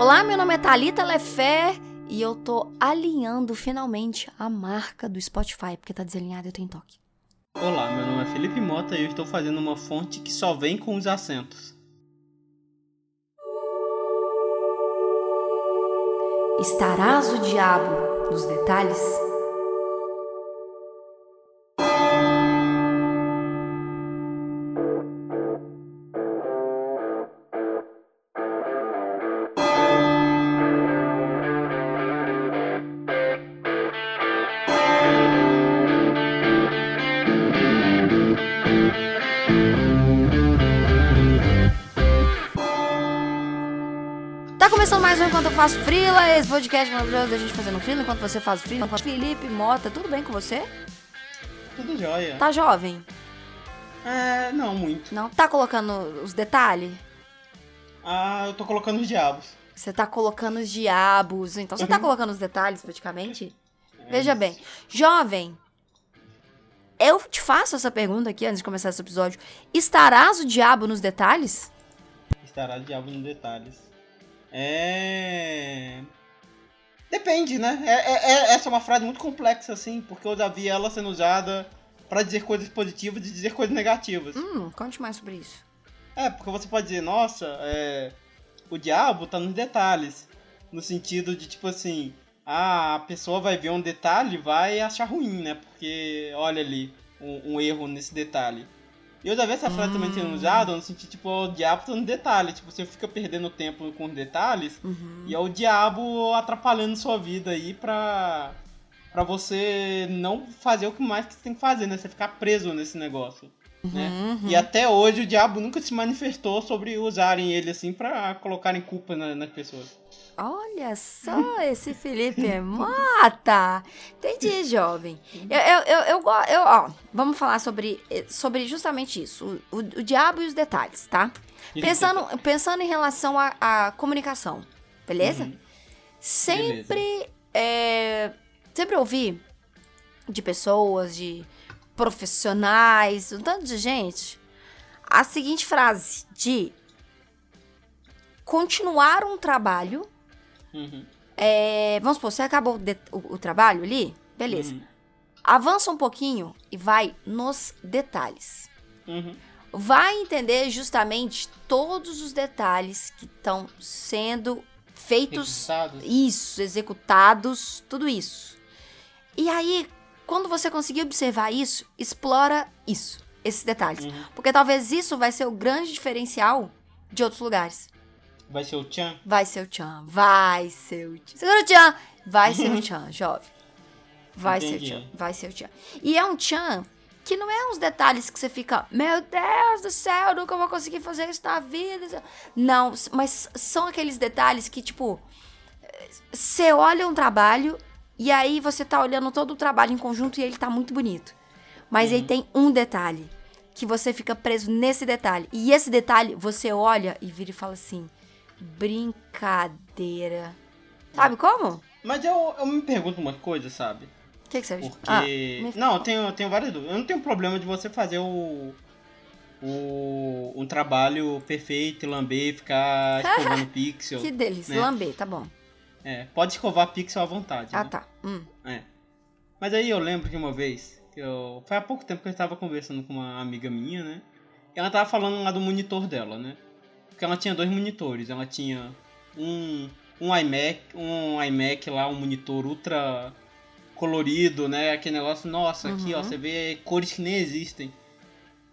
Olá, meu nome é Thalita Lefé e eu tô alinhando finalmente a marca do Spotify, porque tá desalinhado e eu tenho toque. Olá, meu nome é Felipe Mota e eu estou fazendo uma fonte que só vem com os acentos. Estarás o diabo nos detalhes? Mais um Enquanto Eu Faço Frila, esse podcast maravilhoso da gente fazendo frila enquanto você faz frila. Felipe Mota, tudo bem com você? Tudo jóia. Tá jovem? É, não muito. Não? Tá colocando os detalhes? Ah, eu tô colocando os diabos. Você tá colocando os diabos, então você tá Uhum. colocando os detalhes praticamente? É Veja isso. bem, jovem, eu te faço essa pergunta aqui antes de começar esse episódio. Estarás o diabo nos detalhes? Estará o diabo nos detalhes. É. Depende, né? É, é- é- essa é uma frase muito complexa, assim, porque eu já vi ela sendo usada pra dizer coisas positivas e dizer coisas negativas. Hum, conte mais sobre isso. É, porque você pode dizer, nossa, é, o diabo tá nos detalhes. No sentido de, tipo assim, ah, a pessoa vai ver um detalhe e vai achar ruim, né? Porque olha ali um, um erro nesse detalhe. E eu já vi essa frase também sendo usada no sentido, tipo, o diabo tá no detalhe. Tipo, você fica perdendo tempo com os detalhes Uhum. e é o diabo atrapalhando sua vida aí pra, pra você não fazer o que mais que você tem que fazer, né? Você ficar preso nesse negócio. né? Uhum. E até hoje o diabo nunca se manifestou sobre usarem ele assim pra colocarem culpa na- nas pessoas. Olha só, esse Felipe é mata! Entendi, jovem. Eu, eu, eu, eu, go- eu- ó, vamos falar sobre, eh, sobre justamente isso, o, o, o diabo e os detalhes, tá? Pensando, pensando em relação à comunicação, beleza? Uhum. Sempre, é, sempre ouvi de pessoas, de profissionais, um tanto de gente, a seguinte frase de continuar um trabalho Uhum. é, vamos supor, você acabou o, de- o- o trabalho ali, beleza. Uhum. Avança um pouquinho e vai nos detalhes. Uhum. Vai entender justamente todos os detalhes que estão sendo feitos, Resultados. isso, executados, tudo isso. E aí, quando você conseguir observar isso, explora isso, esses detalhes. Uhum. Porque talvez isso vai ser o grande diferencial de outros lugares. Vai ser o Chan. Vai ser o Tchan, vai ser o Tchan. Segura o Tchan, vai ser o Tchan, jovem. Vai ser o Entendi. Tchan, vai ser o Tchan. E é um Tchan que não é uns detalhes que você fica, meu Deus do céu, nunca vou conseguir fazer isso na vida. Não, mas são aqueles detalhes que, tipo, você olha um trabalho e aí você tá olhando todo o trabalho em conjunto e ele tá muito bonito. Mas aí Uhum. tem um detalhe que você fica preso nesse detalhe. E esse detalhe você olha e vira e fala assim: brincadeira. Sabe como? Mas eu, eu me pergunto uma coisa, sabe? O que, que você Porque. Ah, Não, eu tenho, eu tenho várias dúvidas. Eu não tenho problema de você fazer o. o um trabalho perfeito, lamber, ficar escovando pixel. que delícia. né? Lamber, tá bom. É, pode escovar pixel à vontade. Ah, né? tá. Hum. É. Mas aí eu lembro que uma vez, que eu. Foi há pouco tempo que eu estava conversando com uma amiga minha, né? E ela tava falando lá do monitor dela, né? Porque ela tinha dois monitores. Ela tinha um, um iMac, um iMac lá, um monitor ultra colorido, né? Aquele negócio, nossa, aqui ó, Uhum. você vê cores que nem existem.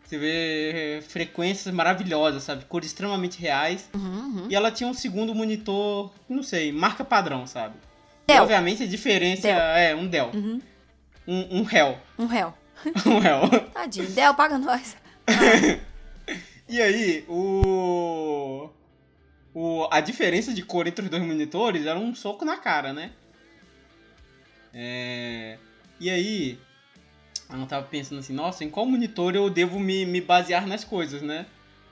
Você vê frequências maravilhosas, sabe? Cores extremamente reais. Uhum, uhum. E ela tinha um segundo monitor, não sei, marca padrão, sabe? E Dell. obviamente a diferença Dell. é um Dell. Uhum. Um, um réu. Um réu. Um réu. Tadinho. Del, paga nós. E aí, o... o. A diferença de cor entre os dois monitores era um soco na cara, né? É... E aí. Eu tava pensando assim, nossa, em qual monitor eu devo me, me basear nas coisas, né?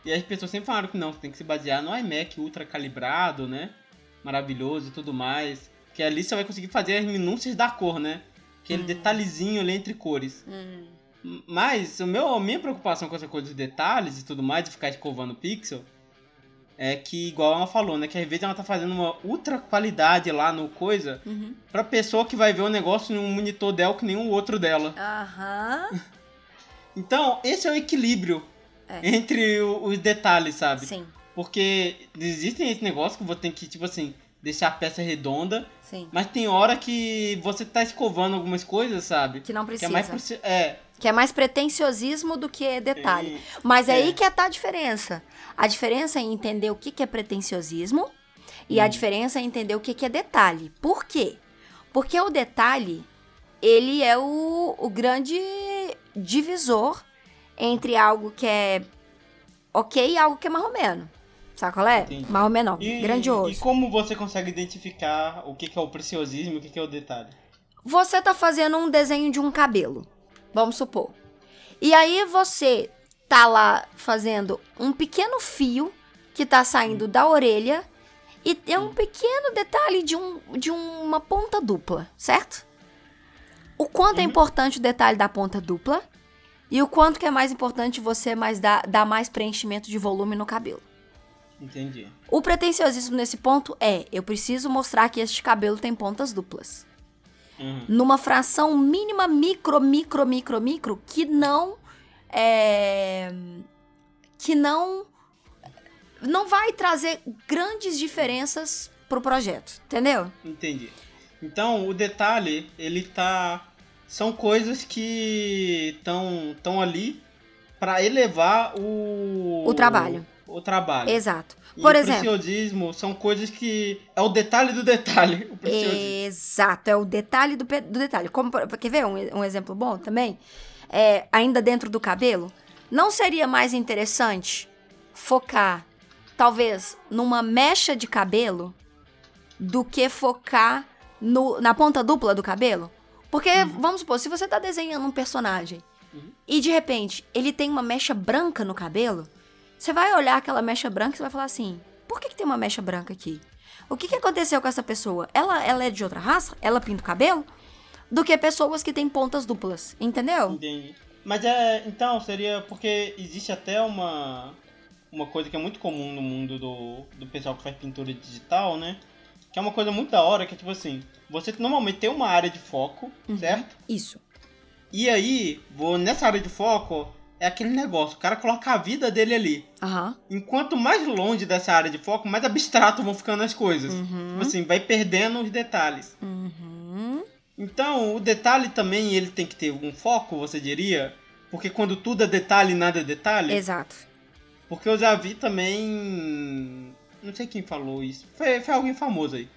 E as pessoas sempre falaram que não, você tem que se basear no iMac ultra calibrado, né? Maravilhoso e tudo mais. Que ali você vai conseguir fazer as minúcias da cor, né? Aquele Hum. detalhezinho ali entre cores. Hum. Mas o meu, a minha preocupação com essa coisa dos detalhes e tudo mais, de ficar escovando pixel, é que, igual ela falou, né? Que às vezes ela tá fazendo uma ultra qualidade lá no coisa Uhum. pra pessoa que vai ver o negócio num monitor dela que nenhum outro dela. Aham. Então, esse é o equilíbrio É. entre o- os detalhes, sabe? Sim, Porque existem esse negócio que você tem que, tipo assim, deixar a peça redonda, sim. mas tem hora que você tá escovando algumas coisas, sabe? Que não Que precisa. é mais É. Que é mais pretenciosismo do que detalhe. E- Mas é É. aí que tá a diferença. A diferença é entender o que, que é pretenciosismo e a Hum. diferença é entender o que, que é detalhe. Por quê? Porque o detalhe, ele é o, o grande divisor entre algo que é ok e algo que é menos. Sabe qual é? Entendi. Mais ou menos não. E, Grandioso. E como você consegue identificar o que, que é o preciosismo e o que, que é o detalhe? Você tá fazendo um desenho de um cabelo, vamos supor. E aí você tá lá fazendo um pequeno fio que tá saindo da orelha e tem um pequeno detalhe de, um, de uma ponta dupla, certo? O quanto é Uhum. importante o detalhe da ponta dupla e o quanto que é mais importante você mais dar, dar mais preenchimento de volume no cabelo. Entendi. O pretenciosismo nesse ponto é, eu preciso mostrar que este cabelo tem pontas duplas Uhum. numa fração mínima, micro, micro, micro, micro, que não é, que não não vai trazer grandes diferenças pro projeto, entendeu? Entendi. Então, o detalhe, ele tá. São coisas que estão tão ali pra elevar o. O trabalho. O trabalho. Exato. E Por o exemplo, preciosismo são coisas que. É o detalhe do detalhe. O. Exato, é o detalhe do, do detalhe. Como, quer ver um, um exemplo bom também? É, ainda dentro do cabelo, não seria mais interessante focar, talvez, numa mecha de cabelo do que focar no- na ponta dupla do cabelo? Porque, vamos supor, se você tá desenhando um personagem Uhum. e de repente ele tem uma mecha branca no cabelo, você vai olhar aquela mecha branca e você vai falar assim: por que, que tem uma mecha branca aqui? O que, que aconteceu com essa pessoa? Ela, ela é de outra raça? Ela pinta o cabelo? Do que pessoas que têm pontas duplas, entendeu? Entendi. Mas é. Então, seria. Porque existe até uma. Uma coisa que é muito comum no mundo do, do pessoal que faz pintura digital, né? Que é uma coisa muito da hora, que é tipo assim. Você normalmente tem uma área de foco, Uhum. certo? Isso. E aí, vou, nessa área de foco, é aquele negócio. O cara coloca a vida dele ali. Aham. Enquanto mais longe dessa área de foco, mais abstrato vão ficando as coisas. Uhum. Tipo assim, vai perdendo os detalhes. Uhum. Então, o detalhe também, ele tem que ter um foco, você diria? Porque quando tudo é detalhe, nada é detalhe? Exato. Porque eu já vi também. Não sei quem falou isso. Foi, foi alguém famoso aí.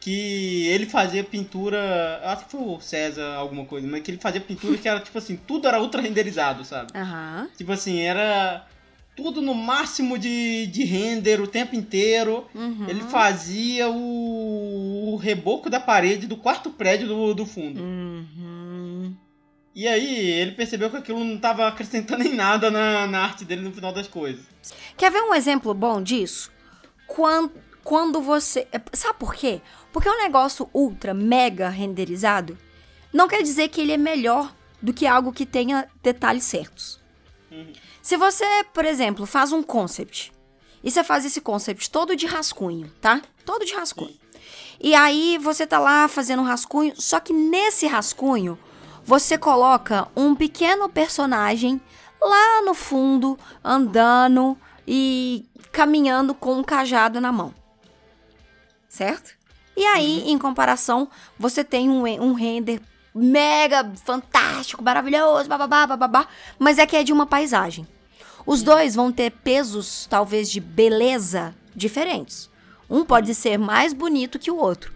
Que ele fazia pintura. Acho que foi o César, alguma coisa, mas que ele fazia pintura que era tipo assim, tudo era ultra renderizado, sabe? Aham. Tipo assim, era tudo no máximo de, de render o tempo inteiro. Uhum. Ele fazia o, o reboco da parede do quarto prédio do, do fundo. Uhum. E aí ele percebeu que aquilo não estava acrescentando em nada na, na arte dele no final das coisas. Quer ver um exemplo bom disso? Quando, quando você. é, Sabe por quê? Porque um negócio ultra, mega renderizado não quer dizer que ele é melhor do que algo que tenha detalhes certos. Se você, por exemplo, faz um concept e você faz esse concept todo de rascunho, tá? Todo de rascunho. E aí você tá lá fazendo um rascunho, só que nesse rascunho você coloca um pequeno personagem lá no fundo, andando e caminhando com um cajado na mão. Certo? E aí, em comparação, você tem um, um render mega fantástico, maravilhoso, bababá, bababá, mas é que é de uma paisagem. Os dois vão ter pesos, talvez, de beleza diferentes. Um pode ser mais bonito que o outro.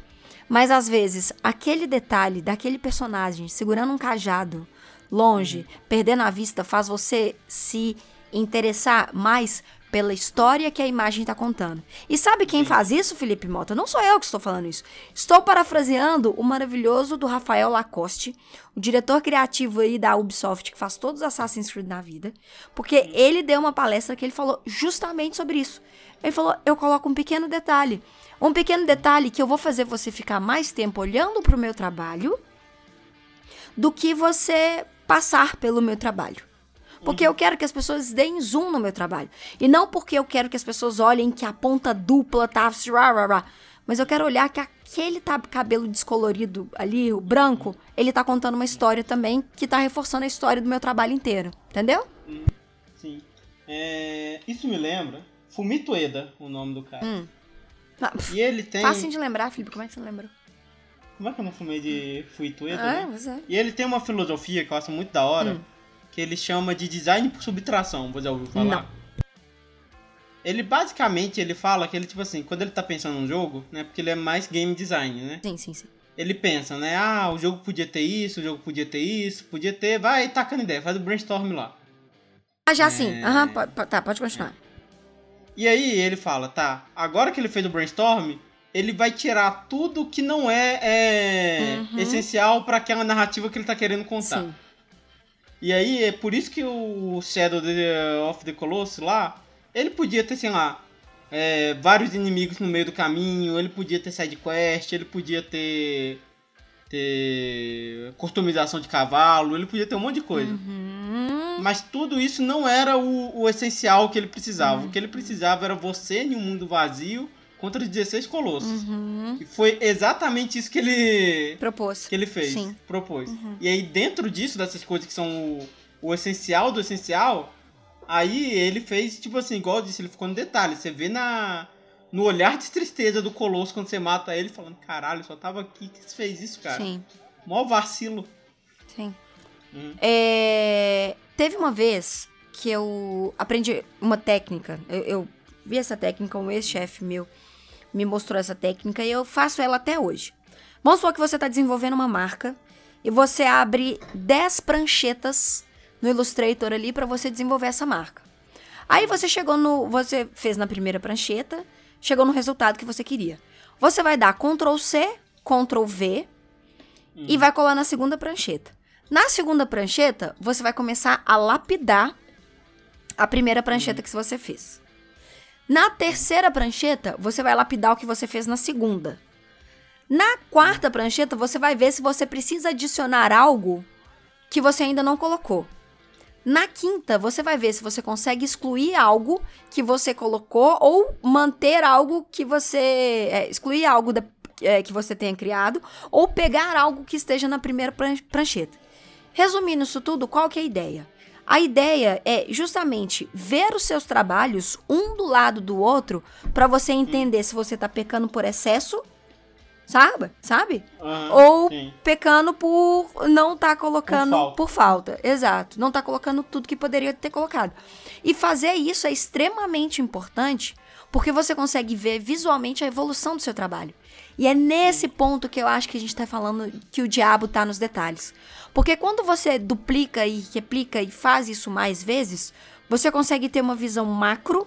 Mas às vezes, aquele detalhe daquele personagem segurando um cajado longe, perdendo a vista, faz você se interessar mais pela história que a imagem está contando. E sabe quem faz isso, Felipe Mota? Não sou eu que estou falando isso. Estou parafraseando o maravilhoso do Rafael Lacoste, o diretor criativo aí da Ubisoft que faz todos os Assassin's Creed na vida, porque ele deu uma palestra que ele falou justamente sobre isso. Ele falou: "Eu coloco um pequeno detalhe, um pequeno detalhe que eu vou fazer você ficar mais tempo olhando para o meu trabalho do que você passar pelo meu trabalho. Porque eu quero que as pessoas deem zoom no meu trabalho. E não porque eu quero que as pessoas olhem que a ponta dupla tá. Rá, rá, rá. Mas eu quero olhar que aquele tá, cabelo descolorido ali, o branco, ele tá contando uma história também que tá reforçando a história do meu trabalho inteiro. Entendeu? Sim. É, isso me lembra. Fumito Eda, o nome do cara. Hum. E ele tem. Fácil de lembrar, Felipe. Como é que você lembrou? Como é que eu não fumei de Fumito Eda? Ah, né? é. E ele tem uma filosofia que eu acho muito da hora, Hum. Que ele chama de design por subtração. Você já ouviu falar? Não. Ele basicamente ele fala que ele, tipo assim, quando ele tá pensando num jogo, né? Porque ele é mais game design, né? Sim, sim, sim. Ele pensa, né? Ah, o jogo podia ter isso, o jogo podia ter isso, podia ter. Vai tacando ideia, faz o brainstorm lá. Ah, já sim. É. Aham, po- po- tá, pode continuar. E aí ele fala, tá, agora que ele fez o brainstorm, ele vai tirar tudo que não é, é Uhum. essencial pra aquela narrativa que ele tá querendo contar. Sim. E aí é por isso que o Shadow the- of the Colossus lá, ele podia ter, sei lá, é, vários inimigos no meio do caminho, ele podia ter side quest, ele podia ter ter customização de cavalo, ele podia ter um monte de coisa. Uhum. Mas tudo isso não era o, o essencial que ele precisava. O que ele precisava era você em um mundo vazio contra os 16 colossos. Uhum. E foi exatamente isso que ele Propôs. que ele fez, Sim. Uhum. propôs. E aí dentro disso, dessas coisas que são o, o essencial do essencial, aí ele fez, tipo assim, igual eu disse, ele ficou no detalhe. Você vê na no olhar de tristeza do Colosso quando você mata ele, falando, caralho, só tava aqui que você fez isso, cara. Sim, Mó vacilo. sim. Uhum. É, Teve uma vez que eu aprendi uma técnica. Eu, eu vi essa técnica, um ex-chefe meu me mostrou essa técnica e eu faço ela até hoje. Vamos supor que você está desenvolvendo uma marca e você abre 10 pranchetas no Illustrator ali para você desenvolver essa marca. Aí você chegou no. Você fez na primeira prancheta, chegou no resultado que você queria. Você vai dar Ctrl C, Ctrl V e vai colar na segunda prancheta. Na segunda prancheta, você vai começar a lapidar a primeira prancheta que você fez. Na terceira prancheta, você vai lapidar o que você fez na segunda. Na quarta prancheta, você vai ver se você precisa adicionar algo que você ainda não colocou. Na quinta, você vai ver se você consegue excluir algo que você colocou ou manter algo que você. é, excluir algo da- é, que você tenha criado ou pegar algo que esteja na primeira pran- prancheta. Resumindo isso tudo, qual que é a ideia? A ideia é justamente ver os seus trabalhos um do lado do outro para você entender se você tá pecando por excesso, sabe? Sabe? Aham, Ou sim. pecando por não tá colocando Por falta. por falta. Exato. Não tá colocando tudo que poderia ter colocado. E fazer isso é extremamente importante porque você consegue ver visualmente a evolução do seu trabalho. E é nesse ponto que eu acho que a gente tá falando que o diabo tá nos detalhes. Porque quando você duplica e replica e faz isso mais vezes, você consegue ter uma visão macro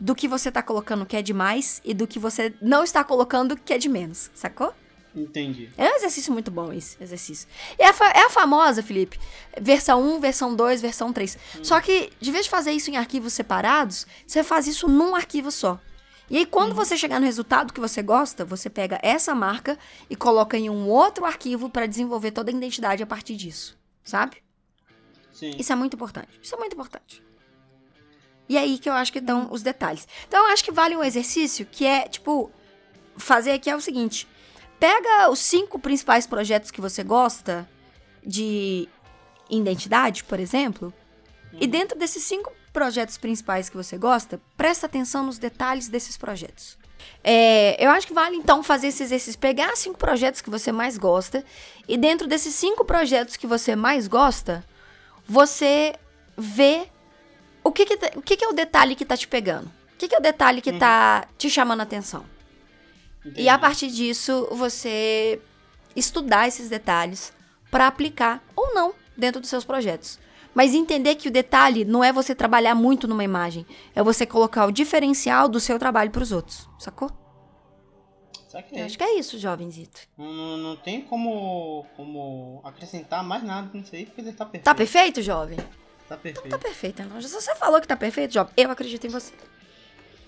do que você tá colocando que é demais e do que você não está colocando que é de menos, sacou? Entendi. É um exercício muito bom esse exercício. É a, é a famosa, Felipe, versão 1, versão 2, versão 3. Só que, de vez de fazer isso em arquivos separados, você faz isso num arquivo só. E aí, quando você chegar no resultado que você gosta, você pega essa marca e coloca em um outro arquivo para desenvolver toda a identidade a partir disso. Sabe? Sim. Isso é muito importante. Isso é muito importante. E aí que eu acho que estão os detalhes. Então, eu acho que vale um exercício que é, tipo, fazer aqui é o seguinte: pega os cinco principais projetos que você gosta de identidade, por exemplo, e dentro desses cinco projetos principais que você gosta, presta atenção nos detalhes desses projetos. É, eu acho que vale então fazer esse exercício, pegar cinco projetos que você mais gosta e dentro desses cinco projetos que você mais gosta, você vê o que que, tá- o que que é o detalhe que tá te pegando, o que que é o detalhe que tá te chamando a atenção. E a Entendi. partir disso, você estudar esses detalhes para aplicar ou não dentro dos seus projetos. Mas entender que o detalhe não é você trabalhar muito numa imagem, é você colocar o diferencial do seu trabalho para os outros, sacou? Saquei. Eu acho que é isso, jovenzito. Não, não, não tem como, como acrescentar mais nada nisso aí, porque ele tá perfeito. Tá perfeito, jovem? Tá perfeito. Tá perfeito, não. Se você falou que tá perfeito, jovem, eu acredito em você.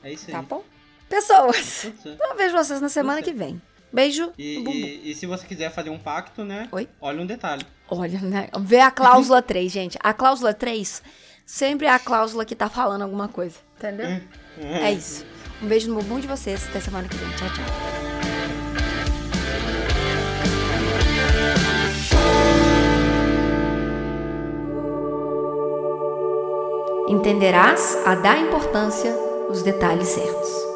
É isso aí. Tá bom? pessoas. Então vejo vocês na semana que vem. Beijo. E, e, e, se você quiser fazer um pacto, né? Oi? Olha um detalhe. Olha, né? Vê a cláusula 3, gente. A cláusula 3 sempre é a cláusula que tá falando alguma coisa. Entendeu? é, é isso. Um beijo no bumbum de vocês. Até semana que vem. Tchau, tchau. Entenderás a dar importância os detalhes certos.